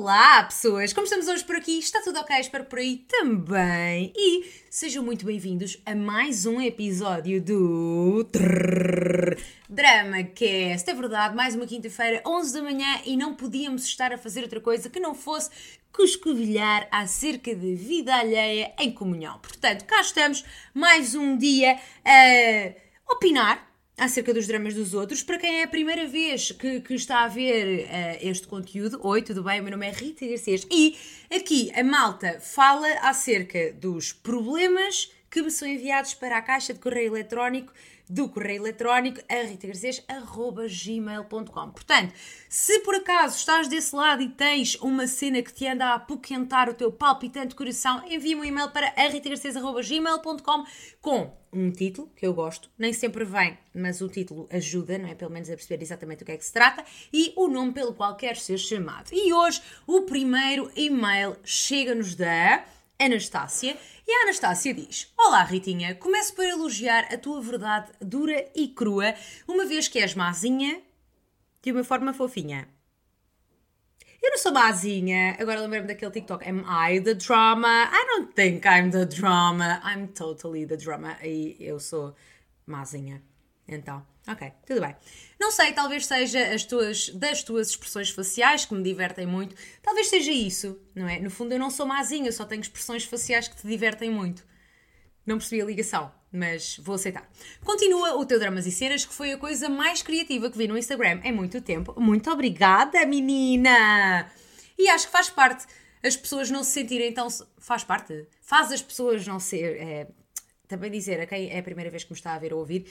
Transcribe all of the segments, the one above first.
Olá, pessoas! Como estamos hoje por aqui? Está tudo ok? Espero por aí também. E sejam muito bem-vindos a mais um episódio do Drama Cast. É verdade, mais uma quinta-feira, 11 da manhã, e não podíamos estar a fazer outra coisa que não fosse cuscovilhar acerca da vida alheia em comunhão. Portanto, cá estamos, mais um dia a opinar acerca dos dramas dos outros. Para quem é a primeira vez que, que está a ver uh, este conteúdo, oi, tudo bem? O meu nome é Rita Garcês e aqui a malta fala acerca dos problemas que me são enviados para a caixa de correio eletrónico do correio eletrónico a ritagarcês.gmail.com Portanto, se por acaso estás desse lado e tens uma cena que te anda a apoquentar o teu palpitante coração, envia-me um e-mail para ritagarcês.gmail.com com um título, que eu gosto, nem sempre vem, mas o título ajuda, não é? Pelo menos a perceber exatamente o que é que se trata, e o nome pelo qual quer ser chamado. E hoje o primeiro e-mail chega-nos da Anastácia e a Anastácia diz: Olá, Ritinha, começo por elogiar a tua verdade dura e crua, uma vez que és mazinha de uma forma fofinha. Eu não sou mazinha. Agora lembro-me daquele TikTok. Am I the drama? I don't think I'm the drama. I'm totally the drama. E eu sou mazinha. Então, ok, tudo bem. Não sei, talvez seja as tuas, das tuas expressões faciais que me divertem muito. Talvez seja isso, não é? No fundo, eu não sou mazinha, só tenho expressões faciais que te divertem muito. Não percebi a ligação, mas vou aceitar. Continua o teu Dramas e Cenas, que foi a coisa mais criativa que vi no Instagram em muito tempo. Muito obrigada, menina! E acho que faz parte as pessoas não se sentirem tão. Faz parte? Faz as pessoas não ser. É, também dizer a quem é a primeira vez que me está a ver ou ouvir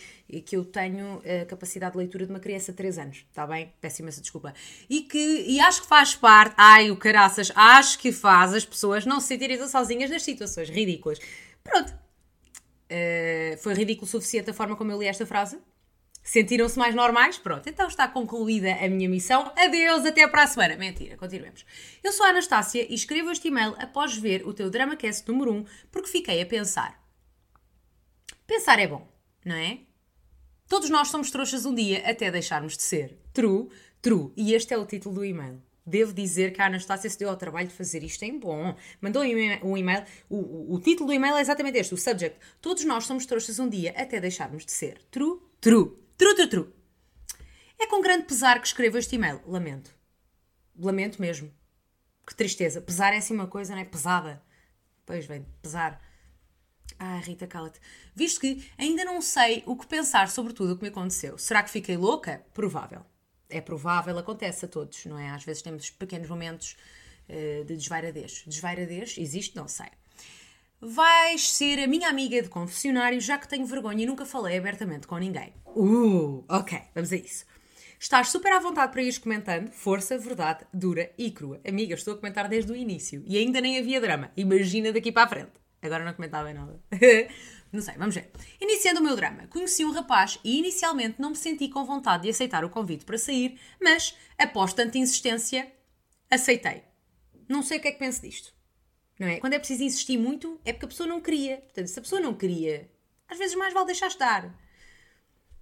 que eu tenho a capacidade de leitura de uma criança de 3 anos, está bem? Peço imensa desculpa. E que e acho que faz parte, ai o caraças, acho que faz as pessoas não se sentirem sozinhas nas situações ridículas. Pronto. Uh, foi ridículo o suficiente a forma como eu li esta frase? Sentiram-se mais normais? Pronto, então está concluída a minha missão. Adeus, até para a semana. Mentira, continuemos. Eu sou a Anastácia e escrevo este e-mail após ver o teu DramaCast número 1 porque fiquei a pensar. Pensar é bom, não é? Todos nós somos trouxas um dia até deixarmos de ser. True, true. E este é o título do e-mail. Devo dizer que a Anastácia se deu ao trabalho de fazer isto em bom. Mandou um e-mail. O, o, o, título do e-mail é exatamente este: o subject. Todos nós somos trouxas um dia até deixarmos de ser. True, true. True, true, true. É com grande pesar que escrevo este e-mail. Lamento. Lamento mesmo. Que tristeza. Pesar é assim uma coisa, não é? Pesada. Pois bem, pesar. Ah, Rita, cala-te. Visto que ainda não sei o que pensar sobre tudo o que me aconteceu. Será que fiquei louca? Provável. É provável, acontece a todos, não é? Às vezes temos pequenos momentos uh, de desvairadez. Desvairadez existe? Não sei. Vais ser a minha amiga de confessionário, já que tenho vergonha e nunca falei abertamente com ninguém. Uh, ok, vamos a isso. Estás super à vontade para ires comentando. Força, verdade, dura e crua. Amiga, estou a comentar desde o início e ainda nem havia drama. Imagina daqui para a frente. Agora não comentava nada. não sei, vamos ver. Iniciando o meu drama, conheci um rapaz e inicialmente não me senti com vontade de aceitar o convite para sair, mas, após tanta insistência, aceitei. Não sei o que é que penso disto. Não é? Quando é preciso insistir muito, é porque a pessoa não queria. Portanto, se a pessoa não queria, às vezes mais vale deixar estar.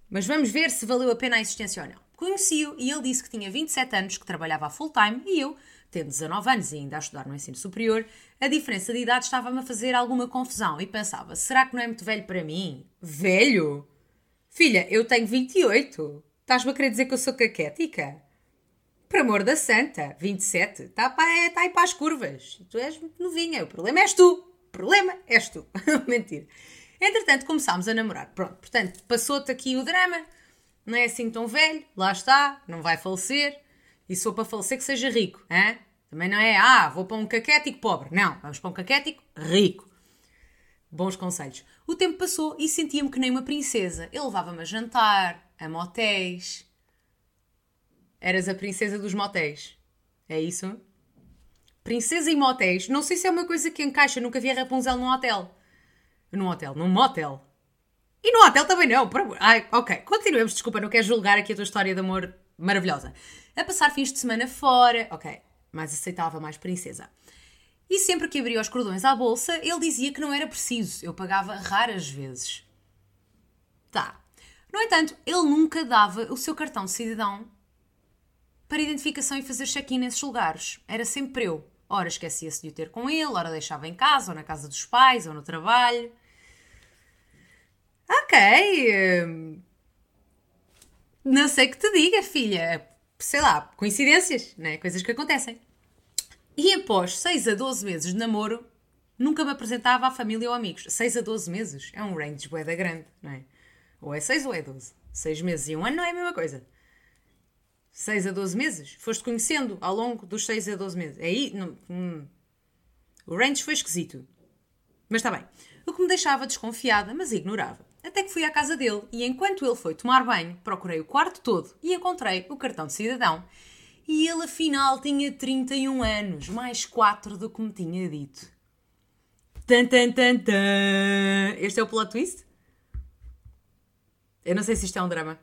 Mas vamos ver se valeu a pena a insistência ou não. Conheci-o e ele disse que tinha 27 anos, que trabalhava a full time e eu, tendo 19 anos e ainda a estudar no ensino superior, a diferença de idade estava-me a fazer alguma confusão e pensava: será que não é muito velho para mim? Velho? Filha, eu tenho 28. Estás-me a querer dizer que eu sou caquética? Por amor da santa, 27. Está tá aí para as curvas. Tu és muito novinha. O problema és tu. O problema és tu. Mentira. Entretanto, começámos a namorar. Pronto, portanto, passou-te aqui o drama. Não é assim tão velho. Lá está. Não vai falecer. E sou para falecer que seja rico. Hein? Também não é, ah, vou para um caquético pobre. Não, vamos para um caquético rico. Bons conselhos. O tempo passou e sentia-me que nem uma princesa. Ele levava-me a jantar, a motéis. Eras a princesa dos motéis. É isso? Princesa e motéis. Não sei se é uma coisa que encaixa. Nunca vi a Rapunzel num hotel. Num hotel, num motel. E no hotel também não. Ai, ok, continuemos. Desculpa, não quero julgar aqui a tua história de amor maravilhosa. A passar fins de semana fora. Ok, mais aceitável, mais princesa. E sempre que abria os cordões à bolsa, ele dizia que não era preciso, eu pagava raras vezes. Tá. No entanto, ele nunca dava o seu cartão de cidadão para identificação e fazer check-in nesses lugares. Era sempre eu. Ora esquecia-se de o ter com ele, ora deixava em casa, ou na casa dos pais, ou no trabalho. Ok. hum, Não sei que te diga, filha. Sei lá, coincidências, né? Coisas que acontecem. E após 6 a 12 meses de namoro, nunca me apresentava à família ou amigos. 6 a 12 meses é um range bué da grande, não é? Ou é 6 ou é 12. 6 meses e um ano não é a mesma coisa. 6 a 12 meses? Foste conhecendo ao longo dos 6 a 12 meses. Aí, não, hum. o range foi esquisito. Mas está bem. O que me deixava desconfiada, mas ignorava. Até que fui à casa dele e enquanto ele foi tomar banho, procurei o quarto todo e encontrei o cartão de cidadão. E ele afinal tinha 31 anos, mais 4 do que me tinha dito. Tan, tan, tan, tan. Este é o plot twist? Eu não sei se isto é um drama.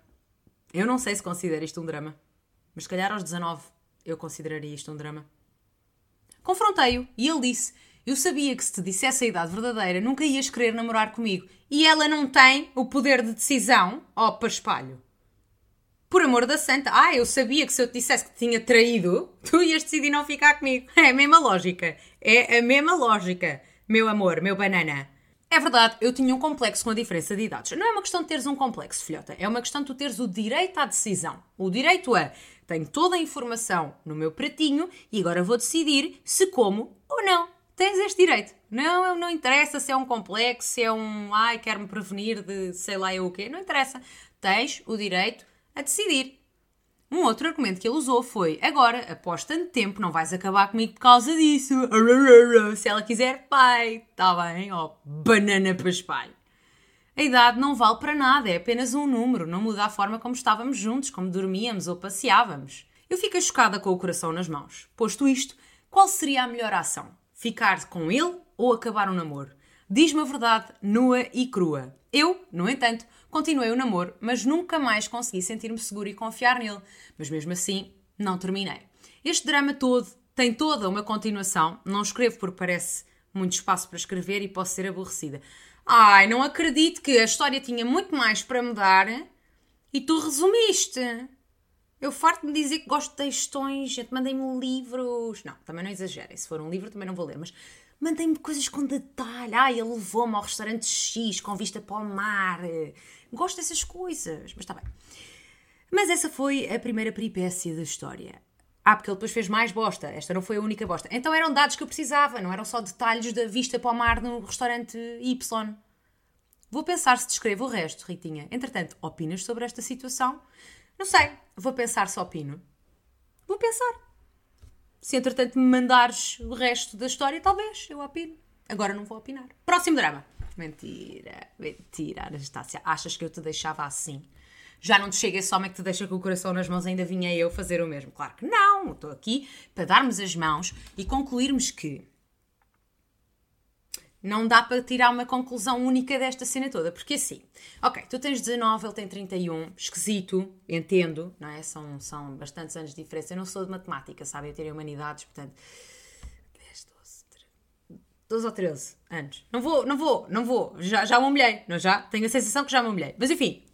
Eu não sei se considero isto um drama. Mas se calhar aos 19 eu consideraria isto um drama. Confrontei-o e ele disse: Eu sabia que se te dissesse a idade verdadeira nunca ias querer namorar comigo. E ela não tem o poder de decisão? Ó, oh, paspalho. Por amor da santa. Ah, eu sabia que se eu te dissesse que te tinha traído, tu ias decidir não ficar comigo. É a mesma lógica. É a mesma lógica. Meu amor, meu banana. É verdade, eu tinha um complexo com a diferença de idades. Não é uma questão de teres um complexo, filhota. É uma questão de tu teres o direito à decisão. O direito a tenho toda a informação no meu pratinho e agora vou decidir se como ou não. Tens este direito. Não, não interessa se é um complexo, se é um ai, quero-me prevenir de sei lá eu o quê. Não interessa. Tens o direito a decidir. Um outro argumento que ele usou foi: agora, após tanto tempo, não vais acabar comigo por causa disso. Se ela quiser, pai. Está bem, ó, oh, banana para espalho. A idade não vale para nada, é apenas um número, não muda a forma como estávamos juntos, como dormíamos ou passeávamos. Eu fiquei chocada com o coração nas mãos. Posto isto, qual seria a melhor ação? Ficar com ele ou acabar o namoro? Diz-me a verdade, nua e crua. Eu, no entanto, continuei o namoro, mas nunca mais consegui sentir-me seguro e confiar nele. Mas mesmo assim, não terminei. Este drama todo tem toda uma continuação. Não escrevo porque parece muito espaço para escrever e posso ser aborrecida. Ai, não acredito que a história tinha muito mais para mudar e tu resumiste. Eu farto-me dizer que gosto de textões, gente, mandem-me livros. Não, também não exagerem. Se for um livro, também não vou ler, mas mandem-me coisas com detalhe. Ai, ele levou-me ao restaurante X com vista para o mar. Gosto dessas coisas, mas está bem. Mas essa foi a primeira peripécia da história. Ah, porque ele depois fez mais bosta. Esta não foi a única bosta. Então eram dados que eu precisava, não eram só detalhes da vista para o mar no restaurante Y. Vou pensar se descrevo o resto, Ritinha. Entretanto, opinas sobre esta situação? Não sei. Vou pensar se opino. Vou pensar. Se entretanto me mandares o resto da história, talvez eu opino. Agora não vou opinar. Próximo drama. Mentira, mentira, Anastácia. Achas que eu te deixava assim? já não te chega esse homem que te deixa com o coração nas mãos, ainda vinha eu fazer o mesmo. Claro que não, estou aqui para darmos as mãos e concluirmos que não dá para tirar uma conclusão única desta cena toda, porque assim, ok, tu tens 19, ele tem 31, esquisito, entendo, não é? São, são bastantes anos de diferença. Eu não sou de matemática, sabe? Eu teria humanidades, portanto, 10, 12, 13, 12 ou 13 anos. Não vou, não vou, não vou, já, já me humilhei, não já? Tenho a sensação que já me humilhei. Mas enfim,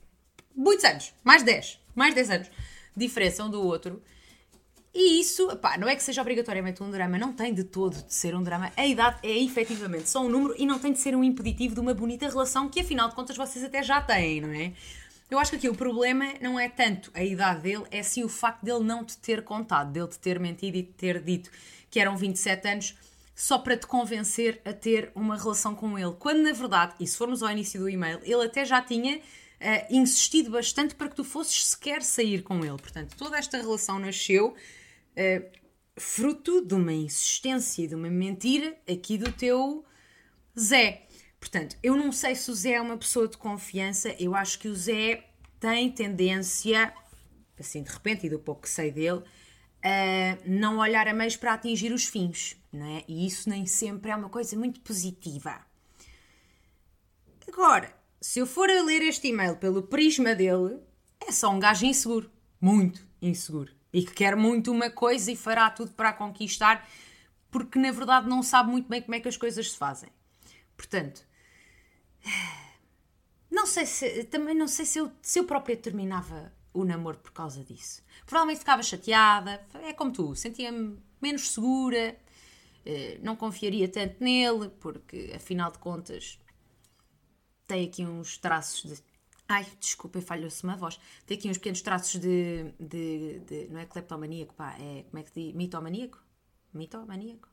muitos anos, mais 10, mais 10 anos, diferença um do outro. E isso, pá, não é que seja obrigatoriamente um drama, não tem de todo de ser um drama. A idade é efetivamente só um número e não tem de ser um impeditivo de uma bonita relação que, afinal de contas, vocês até já têm, não é? Eu acho que aqui o problema não é tanto a idade dele, é sim o facto dele não te ter contado, dele te ter mentido e te ter dito que eram 27 anos só para te convencer a ter uma relação com ele. Quando na verdade, e se formos ao início do e-mail, ele até já tinha uh, insistido bastante para que tu fosses sequer sair com ele. Portanto, toda esta relação nasceu uh, fruto de uma insistência e de uma mentira aqui do teu Zé. Portanto, eu não sei se o Zé é uma pessoa de confiança, eu acho que o Zé tem tendência, assim de repente, e do pouco que sei dele, a não olhar a meios para atingir os fins, não é? E isso nem sempre é uma coisa muito positiva. Agora, se eu for a ler este e-mail pelo prisma dele, é só um gajo inseguro. Muito inseguro. E que quer muito uma coisa e fará tudo para a conquistar, porque na verdade não sabe muito bem como é que as coisas se fazem. Portanto, não sei se. Também não sei se eu, se eu própria terminava o, namoro por causa disso. Provavelmente ficava chateada, é como tu, sentia-me menos segura, eh, não confiaria tanto nele, porque afinal de contas tem aqui uns traços de. Ai, desculpem, falhou-se uma voz. Tem aqui uns pequenos traços de, de, de, Não é cleptomaníaco, pá, é. Como é que diz? Mitomaníaco? Mitomaníaco?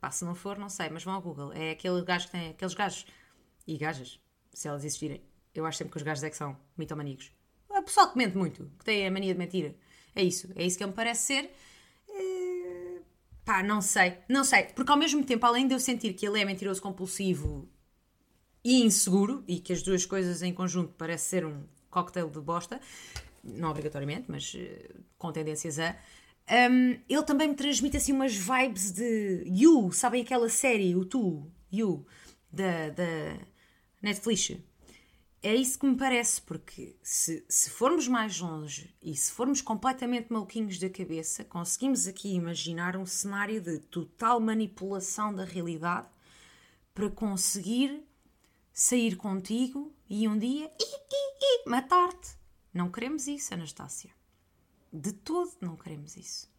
Pá, se não for, não sei, mas vão ao Google. É aquele gajo que tem. Aqueles gajos. E gajas, se elas existirem. Eu acho sempre que os gajos é que são mitomaníacos. O pessoal que mente muito, que tem a mania de mentira. É isso, é isso que ele me parece ser. É... Pá, não sei, não sei. Porque ao mesmo tempo, além de eu sentir que ele é mentiroso compulsivo e inseguro, e que as duas coisas em conjunto parece ser um cocktail de bosta, não obrigatoriamente, mas uh, com tendências a. Um, ele também me transmite assim umas vibes de You, sabem aquela série, o Tu, You, da, da Netflix. É isso que me parece, porque se, se formos mais longe e se formos completamente maluquinhos da cabeça, conseguimos aqui imaginar um cenário de total manipulação da realidade para conseguir sair contigo e um dia matar-te. Não queremos isso, Anastácia. De todo não queremos isso.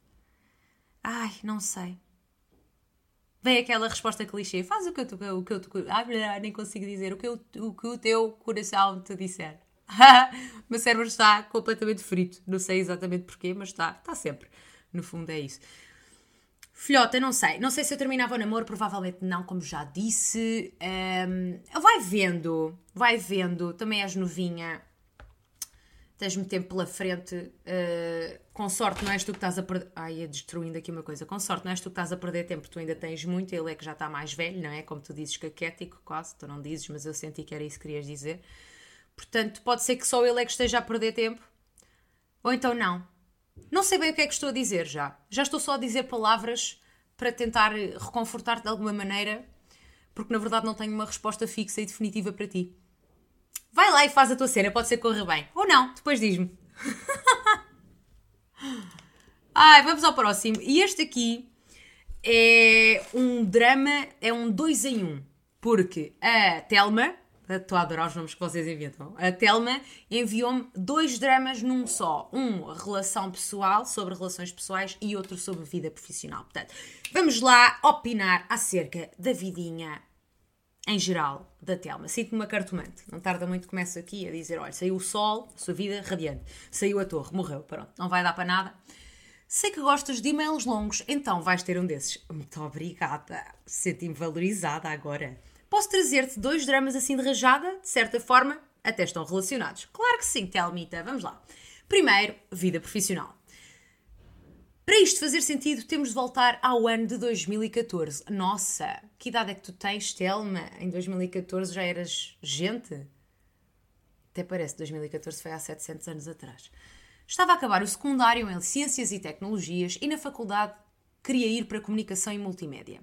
Ai, não sei. Vem aquela resposta clichê. Faz o que eu, o que eu ah, nem consigo dizer. O que, eu, o que o teu coração te disser. o meu cérebro está completamente frito. Não sei exatamente porquê, mas está, está sempre. No fundo é isso. Filhota, não sei. Não sei se eu terminava o namoro, provavelmente não, como já disse. Um, vai vendo, vai vendo. Também és novinha. Tens-me tempo pela frente. Uh, com sorte, não és tu que estás a perder. Ai, ia destruindo aqui uma coisa. Com sorte, não és tu que estás a perder tempo, tu ainda tens muito. Ele é que já está mais velho, não é? Como tu dizes, caquético, quase. Tu não dizes, mas eu senti que era isso que querias dizer. Portanto, pode ser que só ele é que esteja a perder tempo. Ou então não. Não sei bem o que é que estou a dizer já. Já estou só a dizer palavras para tentar reconfortar-te de alguma maneira, porque na verdade não tenho uma resposta fixa e definitiva para ti. Vai lá e faz a tua cena, pode ser que corra bem. Ou não, depois diz-me. Ai, vamos ao próximo. E este aqui é um drama, é um dois em um. Porque a Telma, Estou a adorar os nomes que vocês inventam. A Telma enviou-me dois dramas num só. Um, relação pessoal, sobre relações pessoais, e outro sobre vida profissional. Portanto, vamos lá opinar acerca da vidinha em geral da Telma. Sinto-me uma cartomante. Não tarda muito, começo aqui a dizer: olha, saiu o sol, sua vida radiante. Saiu a torre, morreu. Pronto, não vai dar para nada. Sei que gostas de e-mails longos, então vais ter um desses. Muito obrigada. Senti-me valorizada agora posso trazer-te dois dramas assim de rajada, de certa forma, até estão relacionados. Claro que sim, Telmita, vamos lá. Primeiro, vida profissional. Para isto fazer sentido, temos de voltar ao ano de 2014. Nossa, que idade é que tu tens, Telma? Em 2014 já eras gente? Até parece que 2014 foi há 700 anos atrás. Estava a acabar o secundário em Ciências e Tecnologias e na faculdade queria ir para Comunicação e Multimédia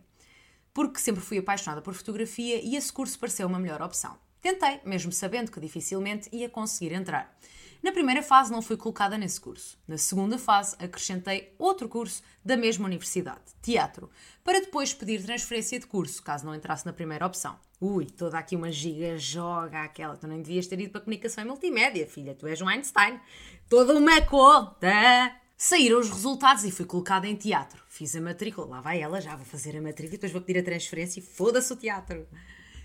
porque sempre fui apaixonada por fotografia e esse curso pareceu uma melhor opção. Tentei, mesmo sabendo que dificilmente ia conseguir entrar. Na primeira fase não fui colocada nesse curso. Na segunda fase acrescentei outro curso da mesma universidade, teatro, para depois pedir transferência de curso, caso não entrasse na primeira opção. Ui, toda aqui uma giga joga aquela. Tu nem devias ter ido para comunicação e multimédia, filha. Tu és um Einstein. Toda uma conta. Saíram os resultados e fui colocada em teatro. Fiz a matrícula, lá vai ela, já vou fazer a matrícula e depois vou pedir a transferência e foda-se o teatro.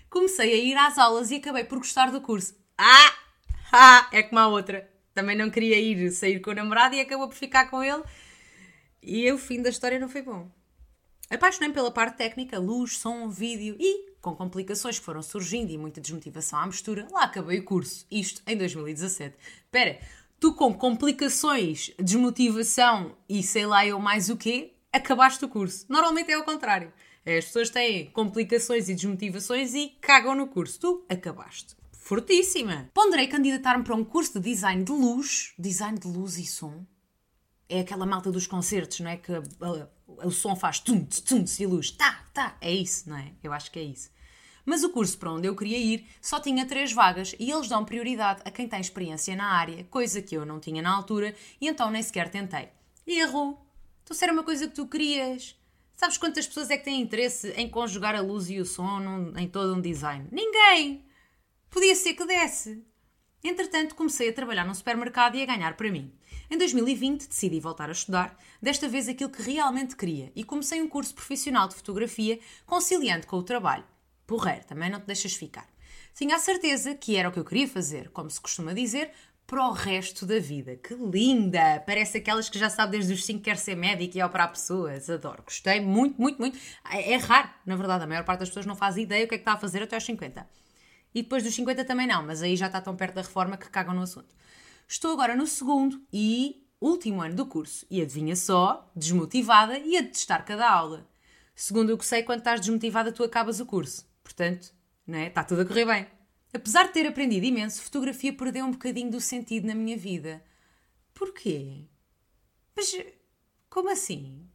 Comecei a ir às aulas e acabei por gostar do curso. Ah! Ah! É como a outra. Também não queria ir sair com o namorado e acabou por ficar com ele. E o fim da história não foi bom. Apaixonei-me pela parte técnica, luz, som, vídeo e, com complicações que foram surgindo e muita desmotivação à mistura, lá acabei o curso. Isto em 2017. Espera, tu com complicações, desmotivação e sei lá eu mais o quê, acabaste o curso. Normalmente é ao contrário. As pessoas têm complicações e desmotivações e cagam no curso. Tu acabaste. Fortíssima! Ponderei candidatar-me para um curso de design de luz, design de luz e som. É aquela malta dos concertos, não é? Que o som faz tum, tum, e luz, tá, tá. É isso, não é? Eu acho que é isso. Mas o curso para onde eu queria ir só tinha três vagas e eles dão prioridade a quem tem experiência na área, coisa que eu não tinha na altura e então nem sequer tentei. Erro! Então se era uma coisa que tu querias. Sabes quantas pessoas é que têm interesse em conjugar a luz e o som num, em todo um design? Ninguém! Podia ser que desse. Entretanto, comecei a trabalhar num supermercado e a ganhar para mim. Em 2020 decidi voltar a estudar, desta vez aquilo que realmente queria, e comecei um curso profissional de fotografia, conciliando com o trabalho. Porreiro, também não te deixas ficar. Tinha a certeza que era o que eu queria fazer, como se costuma dizer, para o resto da vida. Que linda! Parece aquelas que já sabe desde os 5 quer ser médica e operar pessoas. Adoro, gostei muito, muito, muito. É, é raro, na verdade, a maior parte das pessoas não faz ideia o que é que está a fazer até aos 50. E depois dos 50 também não, mas aí já está tão perto da reforma que cagam no assunto. Estou agora no segundo e último ano do curso e adivinha só, desmotivada e a detestar cada aula. Segundo o que sei, quando estás desmotivada, tu acabas o curso. Portanto, não é? está tudo a correr bem. Apesar de ter aprendido imenso, fotografia perdeu um bocadinho do sentido na minha vida. Porquê? Mas como assim?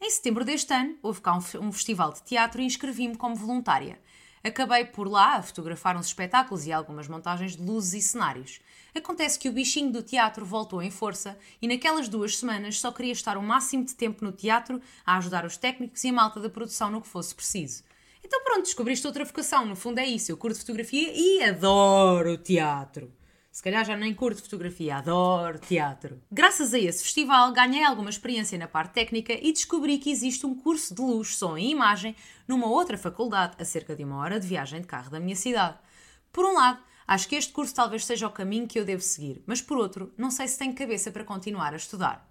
Em setembro deste ano, houve cá um, um festival de teatro e inscrevi-me como voluntária. Acabei por lá a fotografar uns espetáculos e algumas montagens de luzes e cenários. Acontece que o bichinho do teatro voltou em força e naquelas duas semanas só queria estar o máximo de tempo no teatro a ajudar os técnicos e a malta da produção no que fosse preciso. Então pronto, descobriste outra vocação, no fundo é isso. Eu curto fotografia e adoro teatro. Se calhar já nem curto fotografia, adoro teatro. Graças a esse festival, ganhei alguma experiência na parte técnica e descobri que existe um curso de luz, som e imagem numa outra faculdade, a cerca de uma hora de viagem de carro da minha cidade. Por um lado, acho que este curso talvez seja o caminho que eu devo seguir, mas por outro, não sei se tenho cabeça para continuar a estudar.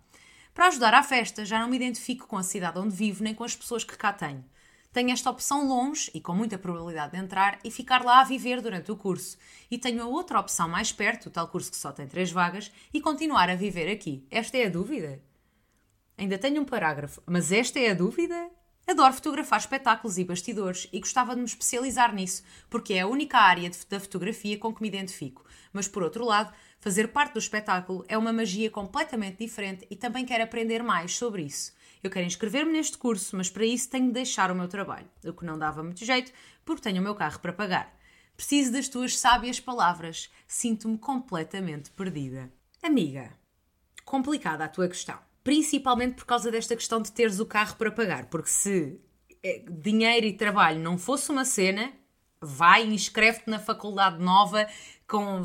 Para ajudar à festa, já não me identifico com a cidade onde vivo nem com as pessoas que cá tenho tenho esta opção longe e com muita probabilidade de entrar e ficar lá a viver durante o curso. E tenho a outra opção mais perto, o tal curso que só tem três vagas, e continuar a viver aqui. Esta é a dúvida? Ainda tenho um parágrafo, mas esta é a dúvida? Adoro fotografar espetáculos e bastidores e gostava de me especializar nisso, porque é a única área da fotografia com que me identifico. Mas por outro lado, fazer parte do espetáculo é uma magia completamente diferente e também quero aprender mais sobre isso. Eu quero inscrever-me neste curso, mas para isso tenho de deixar o meu trabalho, o que não dava muito jeito, porque tenho o meu carro para pagar. Preciso das tuas sábias palavras. Sinto-me completamente perdida. Amiga, complicada a tua questão. Principalmente por causa desta questão de teres o carro para pagar. Porque se eh, dinheiro e trabalho não fosse uma cena, vai e inscreve-te na faculdade nova com.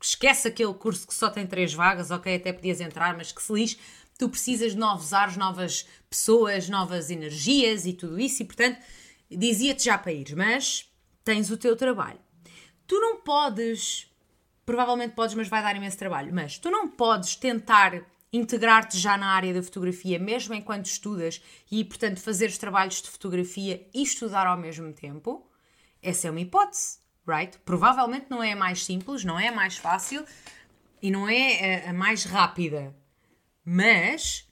Esquece aquele curso que só tem três vagas, ok, até podias entrar, mas que se lixe tu precisas de novos ares, novas pessoas, novas energias e tudo isso, e portanto dizia-te já para ir, mas tens o teu trabalho. Tu não podes, provavelmente podes, mas vai dar imenso trabalho, mas tu não podes tentar integrar-te já na área da fotografia, mesmo enquanto estudas, e portanto fazer os trabalhos de fotografia e estudar ao mesmo tempo. Essa é uma hipótese, right? Provavelmente não é a mais simples, não é a mais fácil e não é a, mais rápida, mas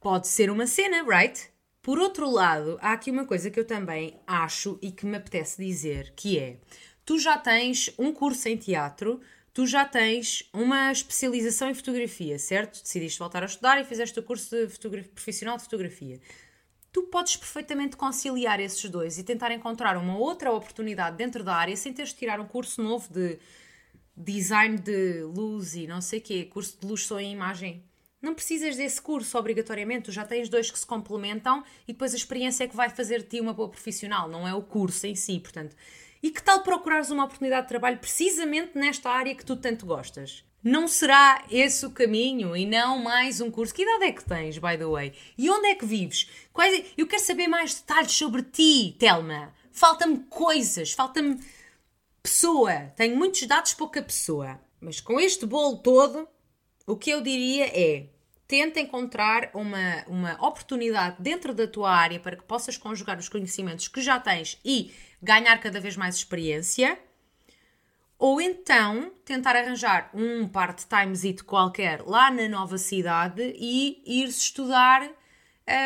pode ser uma cena, right? Por outro lado, há aqui uma coisa que eu também acho e que me apetece dizer, que é, tu já tens um curso em teatro, tu já tens uma especialização em fotografia, certo? Decidiste voltar a estudar e fizeste o curso de profissional de fotografia. Tu podes perfeitamente conciliar esses dois e tentar encontrar uma outra oportunidade dentro da área sem teres de tirar um curso novo de design de luz e não sei o quê, curso de luz, som e imagem não precisas desse curso obrigatoriamente, tu já tens dois que se complementam e depois a experiência é que vai fazer de ti uma boa profissional, não é o curso em si, portanto. E que tal procurares uma oportunidade de trabalho precisamente nesta área que tu tanto gostas? Não será esse o caminho e não mais um curso? Que idade é que tens, by the way? E onde é que vives? Quais... Eu quero saber mais detalhes sobre ti, Telma. Falta-me coisas, falta-me pessoa. Tenho muitos dados, pouca pessoa. Mas com este bolo todo, o que eu diria é tenta encontrar uma, uma oportunidade dentro da tua área para que possas conjugar os conhecimentos que já tens e ganhar cada vez mais experiência. Ou então tentar arranjar um part-timezito qualquer lá na nova cidade e ir-se estudar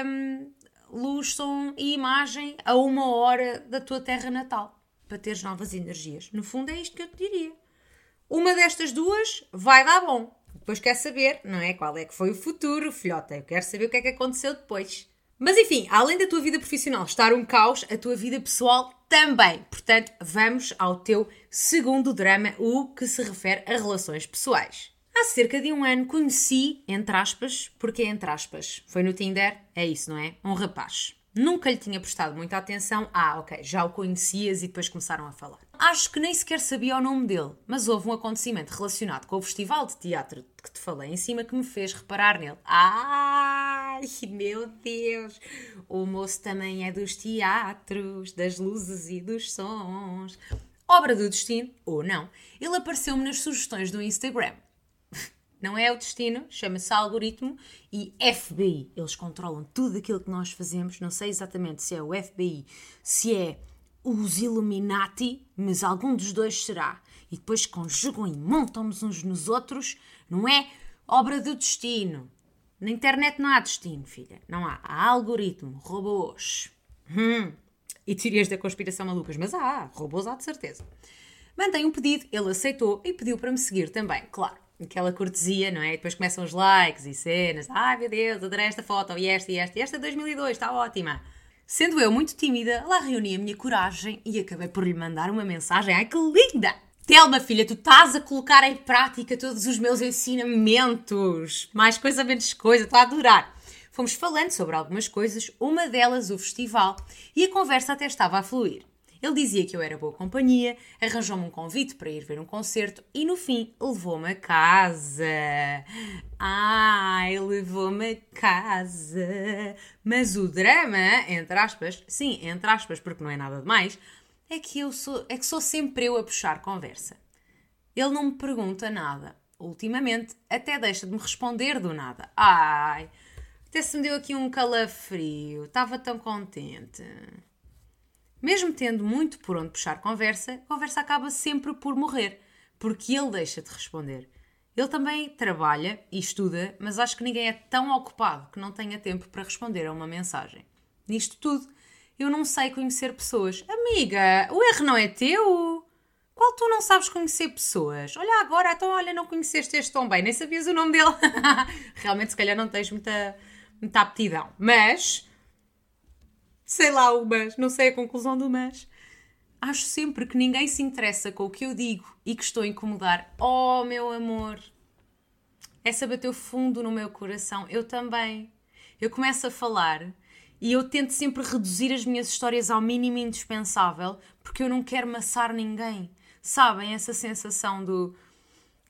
um, luz, som e imagem a uma hora da tua terra natal para teres novas energias. No fundo, é isto que eu te diria. Uma destas duas vai dar bom. Depois quer saber, não é? Qual é que foi o futuro, filhota. Eu quero saber o que é que aconteceu depois. Mas enfim, além da tua vida profissional estar um caos, a tua vida pessoal também. Portanto, vamos ao teu segundo drama, o que se refere a relações pessoais. Há cerca de um ano conheci, entre aspas, porque entre aspas, foi no Tinder, é isso, não é? Um rapaz. Nunca lhe tinha prestado muita atenção. Ah, ok, já o conhecias e depois começaram a falar. Acho que nem sequer sabia o nome dele, mas houve um acontecimento relacionado com o festival de teatro que te falei em cima que me fez reparar nele. Ai, meu Deus! O moço também é dos teatros, das luzes e dos sons. Obra do destino, ou não, ele apareceu-me nas sugestões do Instagram. Não é o destino, chama-se algoritmo e FBI. Eles controlam tudo aquilo que nós fazemos. Não sei exatamente se é o FBI, se é os Illuminati, mas algum dos dois será. E depois conjugam e montam-nos uns nos outros, não é? Obra do destino. Na internet não há destino, filha. Não há. Há algoritmo, robôs. Hum. E teorias da conspiração malucas, mas há, robôs há de certeza. Mandei um pedido, ele aceitou e pediu para me seguir também, claro aquela cortesia, não é? E depois começam os likes e cenas. Ai meu Deus, adorei esta foto, e esta, e esta, e esta 2002, está ótima. Sendo eu muito tímida, lá reuni a minha coragem e acabei por lhe mandar uma mensagem. Ai que linda! Telma, filha, tu estás a colocar em prática todos os meus ensinamentos. Mais coisa, menos coisa, estou a adorar. Fomos falando sobre algumas coisas, uma delas o festival, e a conversa até estava a fluir. Ele dizia que eu era boa companhia, arranjou-me um convite para ir ver um concerto e no fim levou-me a casa. Ai, levou-me a casa. Mas o drama, entre aspas, sim, entre aspas, porque não é nada demais, é que eu sou, é que sou sempre eu a puxar conversa. Ele não me pergunta nada. Ultimamente, até deixa de me responder do nada. Ai, até se me deu aqui um calafrio. Estava tão contente. Mesmo tendo muito por onde puxar conversa, a conversa acaba sempre por morrer, porque ele deixa de responder. Ele também trabalha e estuda, mas acho que ninguém é tão ocupado que não tenha tempo para responder a uma mensagem. Nisto tudo, eu não sei conhecer pessoas. Amiga, o erro não é teu. Qual tu não sabes conhecer pessoas? Olha agora, então olha, não conheceste este tão bem, nem sabias o nome dele. Realmente, se calhar não tens muita, muita aptidão. Mas sei lá o mas, não sei a conclusão do mas. Acho sempre que ninguém se interessa com o que eu digo e que estou a incomodar. Oh, meu amor! Essa bateu fundo no meu coração. Eu também. Eu começo a falar e eu tento sempre reduzir as minhas histórias ao mínimo indispensável porque eu não quero maçar ninguém. Sabem essa sensação do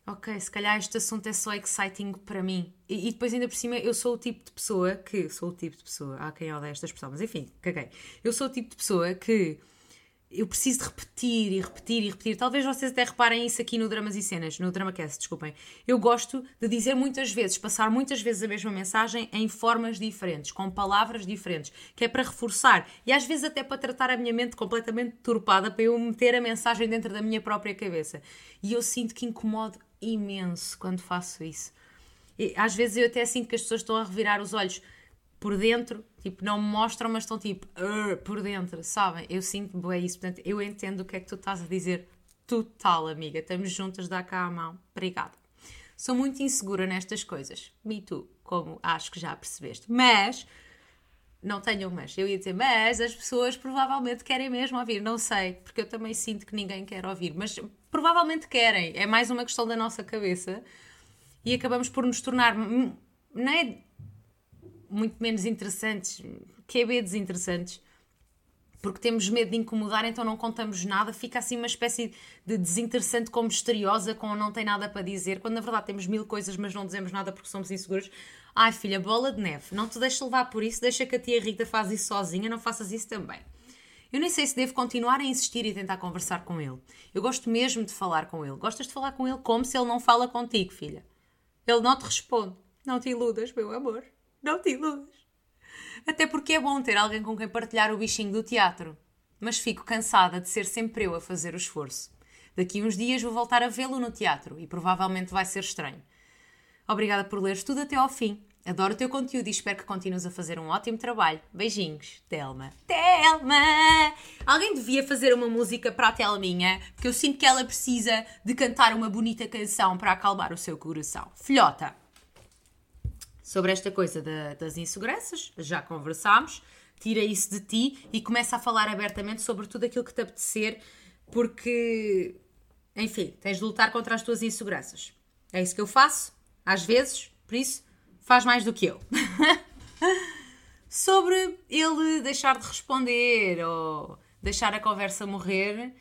ok, se calhar este assunto é só exciting para mim. E, e, depois, ainda por cima, eu sou o tipo de pessoa que. Sou o tipo de pessoa. Há quem odeia esta expressão, mas enfim, caguei. Eu sou o tipo de pessoa que. Eu preciso de repetir e repetir e repetir. Talvez vocês até reparem isso aqui no Dramas e Cenas, no DramaCast, desculpem. Eu gosto de dizer muitas vezes, passar muitas vezes a mesma mensagem em formas diferentes, com palavras diferentes, que é para reforçar e às vezes até para tratar a minha mente completamente turpada, para eu meter a mensagem dentro da minha própria cabeça. E eu sinto que incomodo imenso quando faço isso. E, às vezes eu até sinto que as pessoas estão a revirar os olhos por dentro, tipo, não me mostram, mas estão tipo, por dentro, sabem? Eu sinto bem isso, portanto, eu entendo o que é que tu estás a dizer. Total, amiga, estamos juntas, dá cá a mão. Obrigada. Sou muito insegura nestas coisas. Me tu, como acho que já percebeste. Mas, não tenho mas. Eu ia dizer, mas as pessoas provavelmente querem mesmo ouvir. Não sei, porque eu também sinto que ninguém quer ouvir. Mas provavelmente querem. É mais uma questão da nossa cabeça. E acabamos por nos tornar, não é muito menos interessantes, que é desinteressantes, porque temos medo de incomodar, então não contamos nada, fica assim uma espécie de desinteressante como misteriosa, com não tem nada para dizer, quando na verdade temos mil coisas, mas não dizemos nada porque somos inseguros. Ai filha, bola de neve, não te deixes levar por isso, deixa que a tia Rita faz isso sozinha, não faças isso também. Eu nem sei se devo continuar a insistir e tentar conversar com ele. Eu gosto mesmo de falar com ele. Gostas de falar com ele como se ele não fala contigo, filha. Ele não te responde. Não te iludas, meu amor. Não te iludas. Até porque é bom ter alguém com quem partilhar o bichinho do teatro. Mas fico cansada de ser sempre eu a fazer o esforço. Daqui uns dias vou voltar a vê-lo no teatro e provavelmente vai ser estranho. Obrigada por leres tudo até ao fim. Adoro o teu conteúdo e espero que continues a fazer um ótimo trabalho. Beijinhos, Telma. Telma! Alguém devia fazer uma música para a Telminha, porque eu sinto que ela precisa de cantar uma bonita canção para acalmar o seu coração. Filhota, sobre esta coisa da, das inseguranças, já conversámos. Tira isso de ti e começa a falar abertamente sobre tudo aquilo que te apetecer, porque, enfim, tens de lutar contra as tuas inseguranças. É isso que eu faço, às vezes, por isso faz mais do que eu. sobre ele deixar de responder ou deixar a conversa morrer,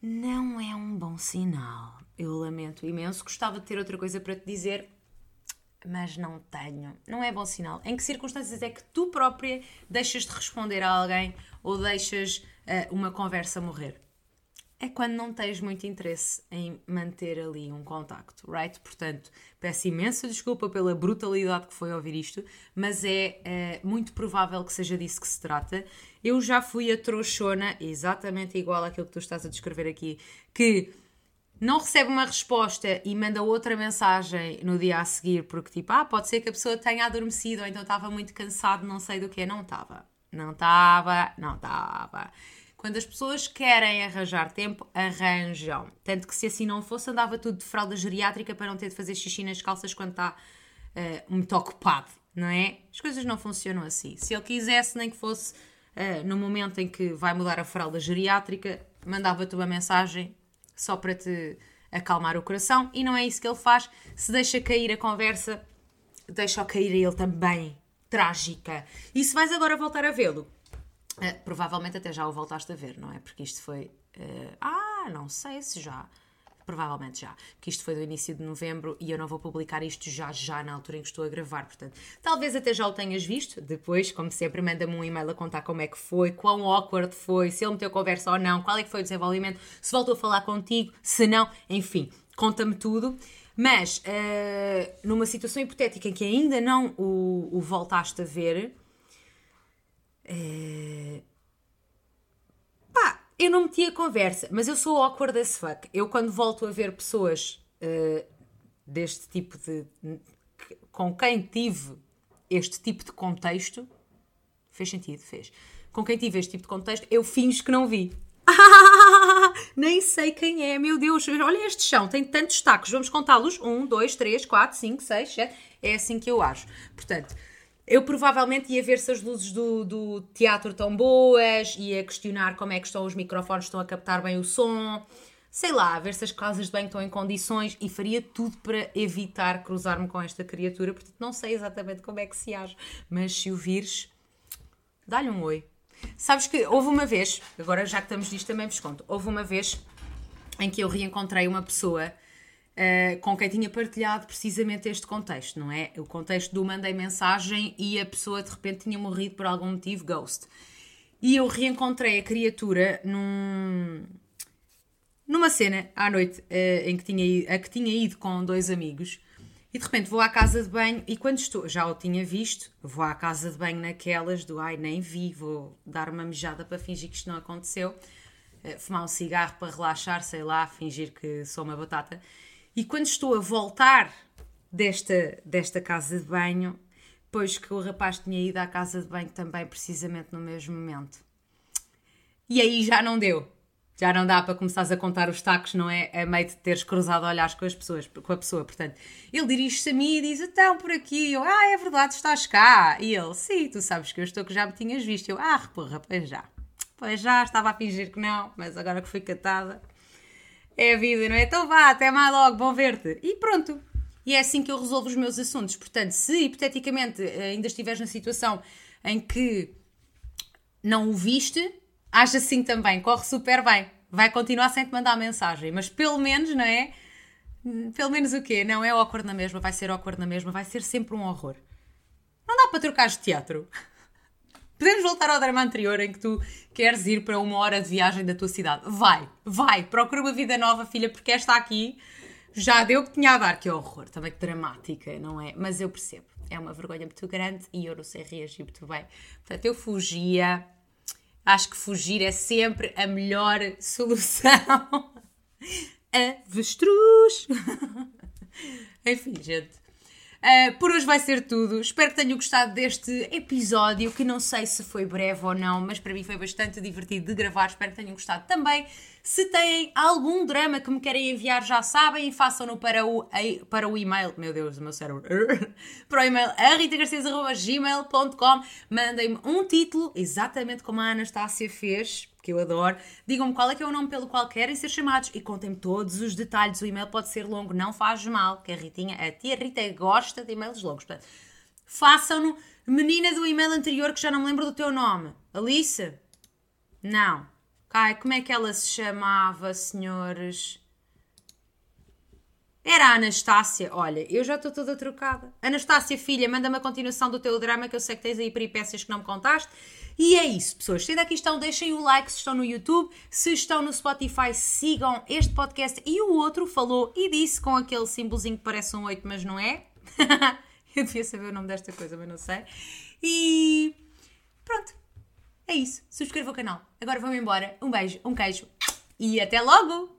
não é um bom sinal. Eu lamento imenso. Gostava de ter outra coisa para te dizer, mas não tenho. Não é bom sinal. Em que circunstâncias é que tu própria deixas de responder a alguém ou deixas uh, uma conversa morrer? É quando não tens muito interesse em manter ali um contacto, right? Portanto, peço imensa desculpa pela brutalidade que foi ouvir isto, mas é, é muito provável que seja disso que se trata. Eu já fui a trouxona, exatamente igual àquilo que tu estás a descrever aqui, que não recebe uma resposta e manda outra mensagem no dia a seguir, porque tipo, ah, pode ser que a pessoa tenha adormecido ou então estava muito cansado, não sei do que. Não estava. Não estava, não estava. Quando as pessoas querem arranjar tempo, arranjam. Tanto que se assim não fosse, andava tudo de fralda geriátrica para não ter de fazer xixi nas calças quando está uh, muito ocupado, não é? As coisas não funcionam assim. Se ele quisesse, nem que fosse uh, no momento em que vai mudar a fralda geriátrica, mandava-te uma mensagem só para te acalmar o coração e não é isso que ele faz. Se deixa cair a conversa, deixa-o cair a ele também. Trágica. E se vais agora voltar a vê-lo, uh, provavelmente até já o voltaste a ver, não é? Porque isto foi. Uh, ah, não sei se já. Provavelmente já, que isto foi do início de novembro e eu não vou publicar isto já já na altura em que estou a gravar, portanto, talvez até já o tenhas visto. Depois, como sempre, manda-me um e-mail a contar como é que foi, quão awkward foi, se ele meteu conversa ou não, qual é que foi o desenvolvimento, se voltou a falar contigo, se não, enfim, conta-me tudo. Mas, uh, numa situação hipotética em que ainda não o, o voltaste a ver, uh, eu não meti a conversa, mas eu sou awkward as fuck. Eu, quando volto a ver pessoas uh, deste tipo de. com quem tive este tipo de contexto. Fez sentido? Fez. Com quem tive este tipo de contexto, eu finjo que não vi. nem sei quem é, meu Deus. Olha este chão, tem tantos tacos. Vamos contá-los. Um, dois, três, quatro, cinco, seis, sete. É assim que eu acho. Portanto, eu provavelmente ia ver se as luzes do, do teatro estão boas, ia questionar como é que estão os microfones, estão a captar bem o som, sei lá, ver se as casas de banho estão em condições e faria tudo para evitar cruzar-me com esta criatura, portanto não sei exatamente como é que se age, mas se o vires, dá-lhe um oi. Sabes que houve uma vez, agora já que estamos nisto também vos conto, houve uma vez em que eu reencontrei uma pessoa uh, com quem tinha partilhado precisamente este contexto, não é? O contexto do mandei mensagem e a pessoa de repente tinha morrido por algum motivo, ghost. E eu reencontrei a criatura num, numa cena à noite uh, em que tinha a que tinha ido com dois amigos. E de repente vou à casa de banho e quando estou, já o tinha visto, vou à casa de banho naquelas do ai, nem vi, vou dar uma mijada para fingir que isto não aconteceu, uh, fumar um cigarro para relaxar, sei lá, fingir que sou uma batata. E quando estou a voltar desta, desta casa de banho, pois que o rapaz tinha ido à casa de banho também precisamente no mesmo momento. E aí já não deu. Já não dá para começares a contar os tacos, não é? A meio de teres cruzado olhares com as pessoas, com a pessoa. Portanto, ele dirige-se a mim e diz: Então, por aqui. Eu, ah, é verdade, estás cá. E ele, sim, tu sabes que eu estou que já me tinhas visto. Eu, ah, porra, pois já. Pois já, estava a fingir que não, mas agora que fui catada, é a vida, não é? Então vá, até mais logo, bom ver-te. E pronto. E é assim que eu resolvo os meus assuntos. Portanto, se hipoteticamente ainda estiveres na situação em que não o viste, age assim também, corre super bem. Vai continuar sem te mandar mensagem, mas pelo menos, não é? Pelo menos o quê? Não é awkward na mesma, vai ser awkward na mesma, vai ser sempre um horror. Não dá para trocar de teatro. Podemos voltar ao drama anterior em que tu queres ir para uma hora de viagem da tua cidade. Vai, vai, procura uma vida nova, filha, porque esta aqui já deu o que tinha a dar. Que horror, também que dramática, não é? Mas eu percebo, é uma vergonha muito grande e eu não sei reagir muito bem. Portanto, eu fugia. Acho que fugir é sempre a melhor solução. Avestruz! Enfim, gente. Uh, por hoje vai ser tudo. Espero que tenham gostado deste episódio, que não sei se foi breve ou não, mas para mim foi bastante divertido de gravar. Espero que tenham gostado também. Se têm algum drama que me querem enviar, já sabem, façam-no para o, para o e-mail. Meu Deus, o meu cérebro. para o e-mail ritagarcês.gmail.com. Mandem-me um título, exatamente como a Anastácia fez que eu adoro. Digam-me qual é que é o nome pelo qual querem ser chamados e contem-me todos os detalhes. O e-mail pode ser longo, não faz mal, que a Ritinha, a tia Rita gosta de e-mails longos. Façam-no. Menina do e-mail anterior que já não me lembro do teu nome. Alice? Não. Ai, como é que ela se chamava, senhores? Era a Anastácia. Olha, eu já estou toda trocada. Anastácia, filha, manda-me a continuação do teu drama, que eu sei que tens aí peripécias que não me contaste. E é isso, pessoas. Se ainda aqui estão, deixem o like se estão no YouTube. Se estão no Spotify, sigam este podcast. E o outro falou e disse com aquele símbolozinho que parece um 8, mas não é. eu devia saber o nome desta coisa, mas não sei. E pronto. É isso. Subscreva o canal. Agora vamos embora. Um beijo, um queijo e até logo!